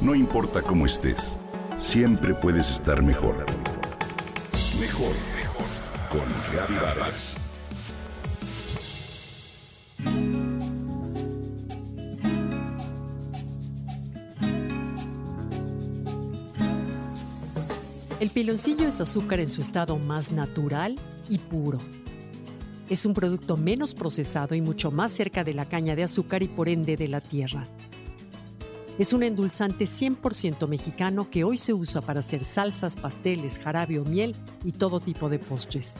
No importa cómo estés, siempre puedes estar mejor. Mejor, mejor. Con Vargas. El piloncillo es azúcar en su estado más natural y puro. Es un producto menos procesado y mucho más cerca de la caña de azúcar y por ende de la tierra. Es un endulzante 100% mexicano que hoy se usa para hacer salsas, pasteles, jarabe o miel y todo tipo de postres.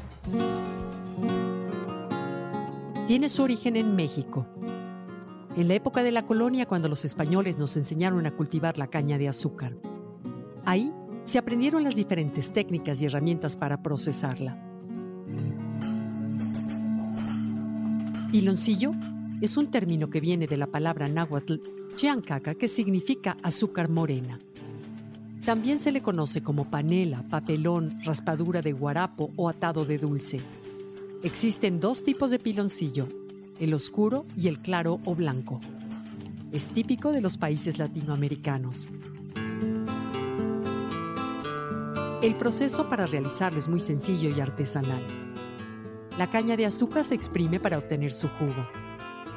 Tiene su origen en México. En la época de la colonia, cuando los españoles nos enseñaron a cultivar la caña de azúcar. Ahí se aprendieron las diferentes técnicas y herramientas para procesarla. Piloncillo es un término que viene de la palabra náhuatl chiancaca, que significa azúcar morena. También se le conoce como panela, papelón, raspadura de guarapo o atado de dulce. Existen dos tipos de piloncillo, el oscuro y el claro o blanco. Es típico de los países latinoamericanos. El proceso para realizarlo es muy sencillo y artesanal. La caña de azúcar se exprime para obtener su jugo.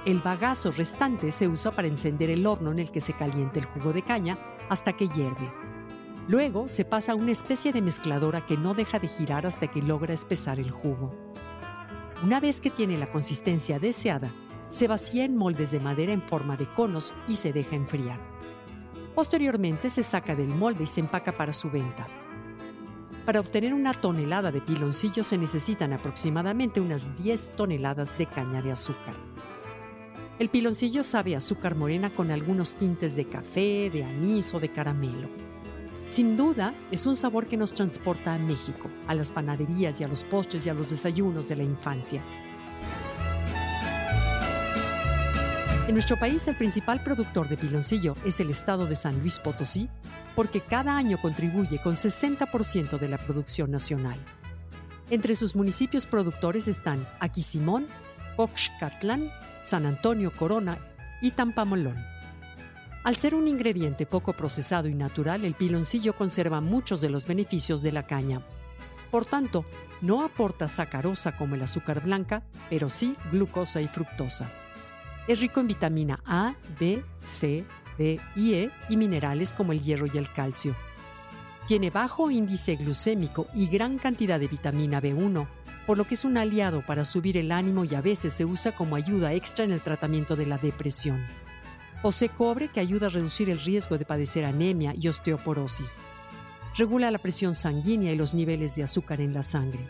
El bagazo restante se usa para encender el horno en el que se calienta el jugo de caña hasta que hierve. Luego se pasa a una especie de mezcladora que no deja de girar hasta que logra espesar el jugo. Una vez que tiene la consistencia deseada, se vacía en moldes de madera en forma de conos y se deja enfriar. Posteriormente se saca del molde y se empaca para su venta. Para obtener una tonelada de piloncillo se necesitan aproximadamente unas 10 toneladas de caña de azúcar. El piloncillo sabe a azúcar morena con algunos tintes de café, de anís o de caramelo. Sin duda, es un sabor que nos transporta a México, a las panaderías y a los postres y a los desayunos de la infancia. En nuestro país, el principal productor de piloncillo es el estado de San Luis Potosí, porque cada año contribuye con 60% de la producción nacional. Entre sus municipios productores están Aquismón, Oxcatlán, San Antonio Corona y Tampamolón. Al ser un ingrediente poco procesado y natural, el piloncillo conserva muchos de los beneficios de la caña. Por tanto, no aporta sacarosa como el azúcar blanca, pero sí glucosa y fructosa. Es rico en vitamina A, B, C, D y E y minerales como el hierro y el calcio. Tiene bajo índice glucémico y gran cantidad de vitamina B1, por lo que es un aliado para subir el ánimo y a veces se usa como ayuda extra en el tratamiento de la depresión. Posee cobre que ayuda a reducir el riesgo de padecer anemia y osteoporosis. Regula la presión sanguínea y los niveles de azúcar en la sangre.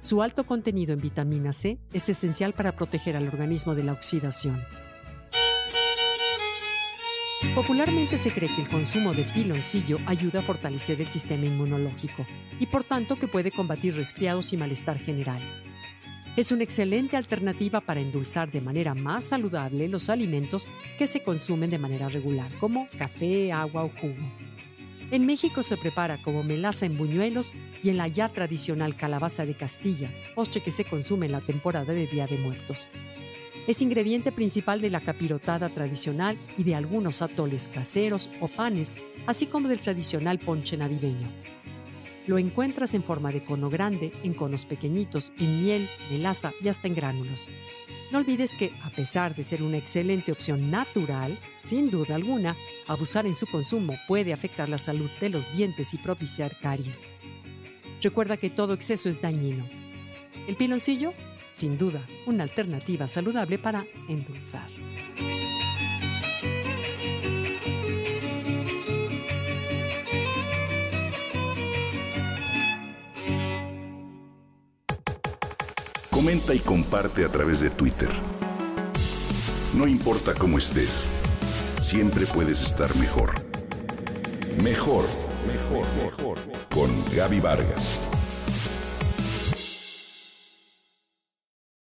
Su alto contenido en vitamina C es esencial para proteger al organismo de la oxidación. Popularmente se cree que el consumo de piloncillo ayuda a fortalecer el sistema inmunológico y por tanto que puede combatir resfriados y malestar general. Es una excelente alternativa para endulzar de manera más saludable los alimentos que se consumen de manera regular, como café, agua o jugo. En México se prepara como melaza en buñuelos y en la ya tradicional calabaza de Castilla, postre que se consume en la temporada de Día de Muertos. Es ingrediente principal de la capirotada tradicional y de algunos atoles caseros o panes, así como del tradicional ponche navideño. Lo encuentras en forma de cono grande, en conos pequeñitos, en miel, melaza y hasta en gránulos. No olvides que, a pesar de ser una excelente opción natural, sin duda alguna, abusar en su consumo puede afectar la salud de los dientes y propiciar caries. Recuerda que todo exceso es dañino. El piloncillo sin duda, una alternativa saludable para endulzar. Comenta y comparte a través de Twitter. No importa cómo estés, siempre puedes estar mejor. Mejor, mejor, mejor. Con Gaby Vargas.